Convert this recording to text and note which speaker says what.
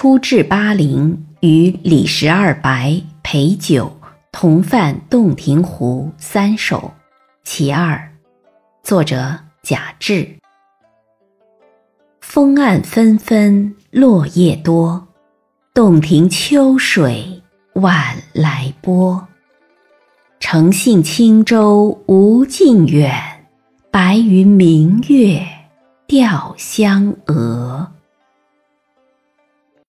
Speaker 1: 初至巴陵，与李十二白陪酒，同泛洞庭湖三首，其二。作者贾至。风岸纷纷落叶多，洞庭秋水晚来波。诚信轻舟无尽远，白云明月钓香鹅。